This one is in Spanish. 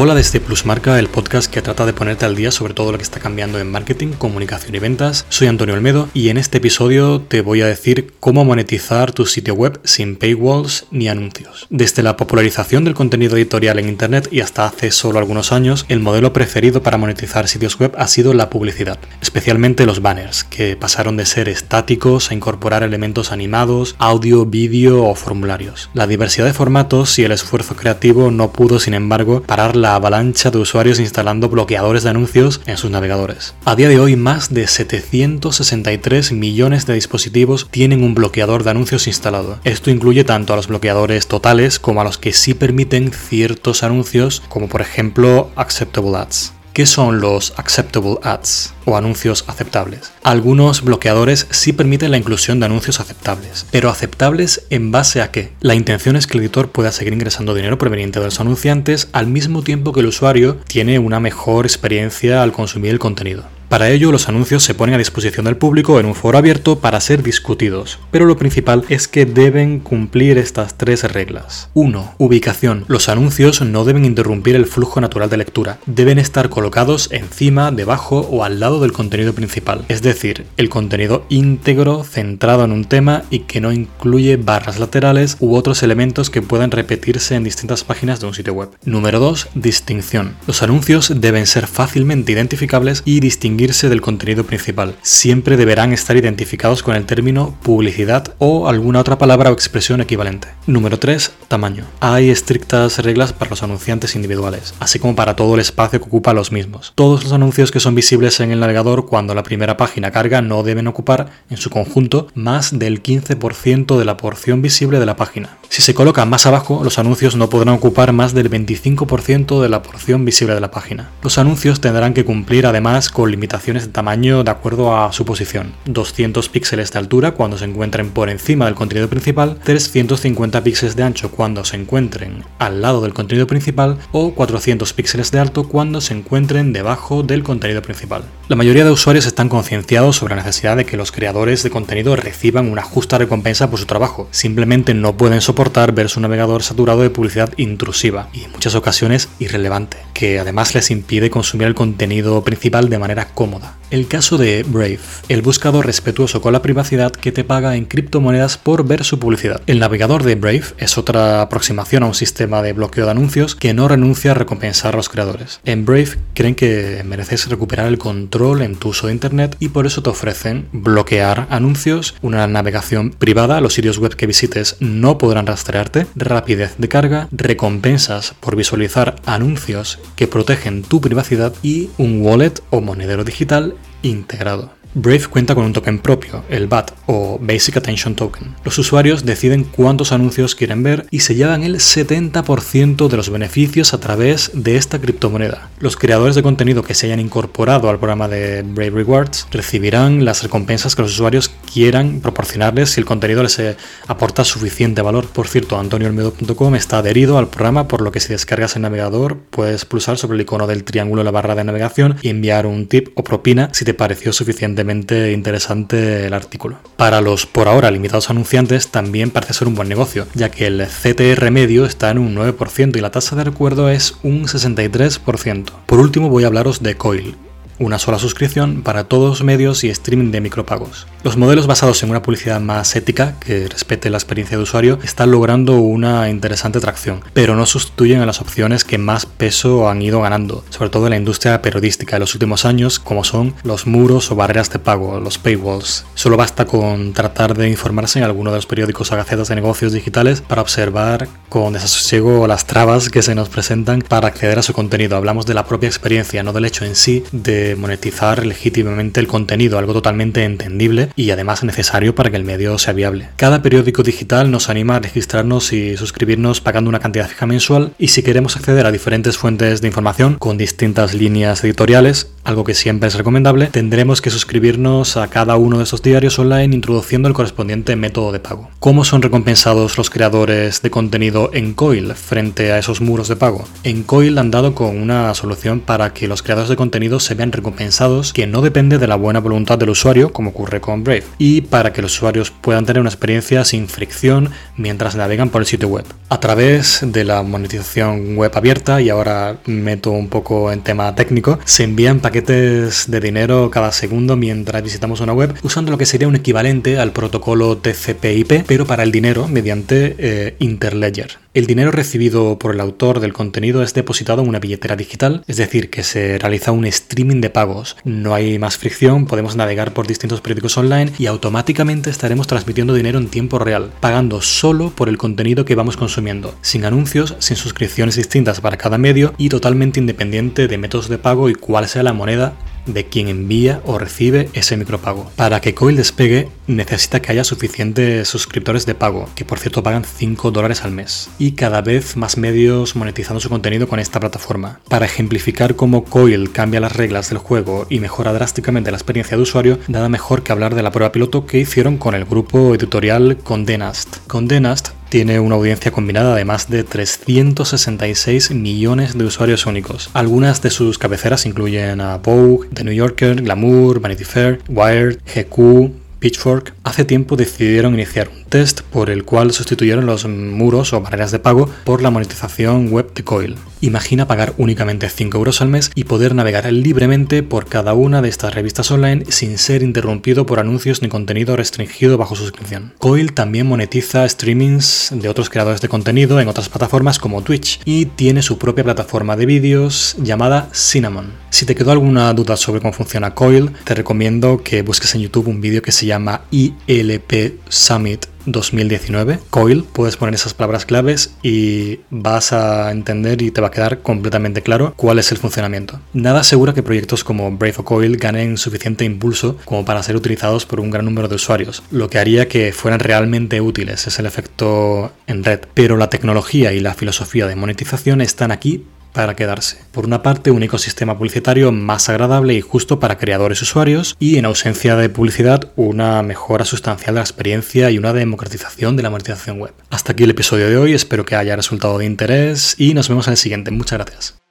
Hola desde Plusmarca, el podcast que trata de ponerte al día sobre todo lo que está cambiando en marketing, comunicación y ventas. Soy Antonio Olmedo y en este episodio te voy a decir cómo monetizar tu sitio web sin paywalls ni anuncios. Desde la popularización del contenido editorial en Internet y hasta hace solo algunos años, el modelo preferido para monetizar sitios web ha sido la publicidad, especialmente los banners, que pasaron de ser estáticos a incorporar elementos animados, audio, vídeo o formularios. La diversidad de formatos y el esfuerzo creativo no pudo, sin embargo, parar la avalancha de usuarios instalando bloqueadores de anuncios en sus navegadores. A día de hoy, más de 763 millones de dispositivos tienen un bloqueador de anuncios instalado. Esto incluye tanto a los bloqueadores totales como a los que sí permiten ciertos anuncios, como por ejemplo Acceptable Ads. ¿Qué son los Acceptable Ads o anuncios aceptables? Algunos bloqueadores sí permiten la inclusión de anuncios aceptables, pero aceptables en base a qué? La intención es que el editor pueda seguir ingresando dinero proveniente de los anunciantes al mismo tiempo que el usuario tiene una mejor experiencia al consumir el contenido. Para ello, los anuncios se ponen a disposición del público en un foro abierto para ser discutidos, pero lo principal es que deben cumplir estas tres reglas. 1. Ubicación. Los anuncios no deben interrumpir el flujo natural de lectura, deben estar colocados encima, debajo o al lado del contenido principal, es decir, el contenido íntegro centrado en un tema y que no incluye barras laterales u otros elementos que puedan repetirse en distintas páginas de un sitio web. Número 2. Distinción. Los anuncios deben ser fácilmente identificables y distinguibles del contenido principal. Siempre deberán estar identificados con el término publicidad o alguna otra palabra o expresión equivalente. Número 3. Tamaño. Hay estrictas reglas para los anunciantes individuales, así como para todo el espacio que ocupa los mismos. Todos los anuncios que son visibles en el navegador cuando la primera página carga no deben ocupar, en su conjunto, más del 15% de la porción visible de la página. Si se coloca más abajo, los anuncios no podrán ocupar más del 25% de la porción visible de la página. Los anuncios tendrán que cumplir además con limitaciones de tamaño de acuerdo a su posición. 200 píxeles de altura cuando se encuentren por encima del contenido principal, 350 píxeles de ancho cuando se encuentren al lado del contenido principal o 400 píxeles de alto cuando se encuentren debajo del contenido principal. La mayoría de usuarios están concienciados sobre la necesidad de que los creadores de contenido reciban una justa recompensa por su trabajo. Simplemente no pueden soportar ver su navegador saturado de publicidad intrusiva y en muchas ocasiones irrelevante, que además les impide consumir el contenido principal de manera ごも。El caso de Brave, el buscador respetuoso con la privacidad que te paga en criptomonedas por ver su publicidad. El navegador de Brave es otra aproximación a un sistema de bloqueo de anuncios que no renuncia a recompensar a los creadores. En Brave creen que mereces recuperar el control en tu uso de Internet y por eso te ofrecen bloquear anuncios, una navegación privada, los sitios web que visites no podrán rastrearte, rapidez de carga, recompensas por visualizar anuncios que protegen tu privacidad y un wallet o monedero digital integrado. Brave cuenta con un token propio, el BAT o Basic Attention Token. Los usuarios deciden cuántos anuncios quieren ver y se llevan el 70% de los beneficios a través de esta criptomoneda. Los creadores de contenido que se hayan incorporado al programa de Brave Rewards recibirán las recompensas que los usuarios quieran proporcionarles si el contenido les eh, aporta suficiente valor. Por cierto, antonioolmedo.com está adherido al programa, por lo que si descargas el navegador puedes pulsar sobre el icono del triángulo en la barra de navegación y enviar un tip o propina si te pareció suficiente interesante el artículo. Para los por ahora limitados anunciantes también parece ser un buen negocio, ya que el CTR medio está en un 9% y la tasa de recuerdo es un 63%. Por último voy a hablaros de Coil, una sola suscripción para todos los medios y streaming de micropagos. Los modelos basados en una publicidad más ética, que respete la experiencia de usuario, están logrando una interesante tracción, pero no sustituyen a las opciones que más peso han ido ganando, sobre todo en la industria periodística de los últimos años, como son los muros o barreras de pago, los paywalls. Solo basta con tratar de informarse en alguno de los periódicos o gacetas de negocios digitales para observar con desasosiego las trabas que se nos presentan para acceder a su contenido. Hablamos de la propia experiencia, no del hecho en sí de monetizar legítimamente el contenido, algo totalmente entendible y además necesario para que el medio sea viable. Cada periódico digital nos anima a registrarnos y suscribirnos pagando una cantidad fija mensual y si queremos acceder a diferentes fuentes de información con distintas líneas editoriales, algo que siempre es recomendable, tendremos que suscribirnos a cada uno de estos diarios online introduciendo el correspondiente método de pago. ¿Cómo son recompensados los creadores de contenido en Coil frente a esos muros de pago? En Coil han dado con una solución para que los creadores de contenido se vean recompensados que no depende de la buena voluntad del usuario, como ocurre con Brave, y para que los usuarios puedan tener una experiencia sin fricción mientras navegan por el sitio web. A través de la monetización web abierta, y ahora meto un poco en tema técnico, se envían paquetes de dinero cada segundo mientras visitamos una web usando lo que sería un equivalente al protocolo TCP/IP, pero para el dinero mediante eh, Interledger. El dinero recibido por el autor del contenido es depositado en una billetera digital, es decir, que se realiza un streaming de pagos. No hay más fricción, podemos navegar por distintos periódicos online y automáticamente estaremos transmitiendo dinero en tiempo real, pagando solo por el contenido que vamos consumiendo, sin anuncios, sin suscripciones distintas para cada medio y totalmente independiente de métodos de pago y cuál sea la moneda de quien envía o recibe ese micropago. Para que Coil despegue necesita que haya suficientes suscriptores de pago, que por cierto pagan 5 dólares al mes, y cada vez más medios monetizando su contenido con esta plataforma. Para ejemplificar cómo Coil cambia las reglas del juego y mejora drásticamente la experiencia de usuario, nada mejor que hablar de la prueba piloto que hicieron con el grupo editorial Condé Nast. Tiene una audiencia combinada de más de 366 millones de usuarios únicos. Algunas de sus cabeceras incluyen a Vogue, The New Yorker, Glamour, Vanity Fair, Wired, GQ, Pitchfork hace tiempo decidieron iniciar un test por el cual sustituyeron los muros o barreras de pago por la monetización web de Coil. Imagina pagar únicamente 5 euros al mes y poder navegar libremente por cada una de estas revistas online sin ser interrumpido por anuncios ni contenido restringido bajo suscripción. Coil también monetiza streamings de otros creadores de contenido en otras plataformas como Twitch y tiene su propia plataforma de vídeos llamada Cinnamon. Si te quedó alguna duda sobre cómo funciona Coil, te recomiendo que busques en YouTube un vídeo que se llama ILP Summit 2019, Coil, puedes poner esas palabras claves y vas a entender y te va a quedar completamente claro cuál es el funcionamiento. Nada asegura que proyectos como Brave o Coil ganen suficiente impulso como para ser utilizados por un gran número de usuarios, lo que haría que fueran realmente útiles, es el efecto en red. Pero la tecnología y la filosofía de monetización están aquí para quedarse. Por una parte, un ecosistema publicitario más agradable y justo para creadores y usuarios, y en ausencia de publicidad, una mejora sustancial de la experiencia y una democratización de la monetización web. Hasta aquí el episodio de hoy, espero que haya resultado de interés y nos vemos en el siguiente. Muchas gracias.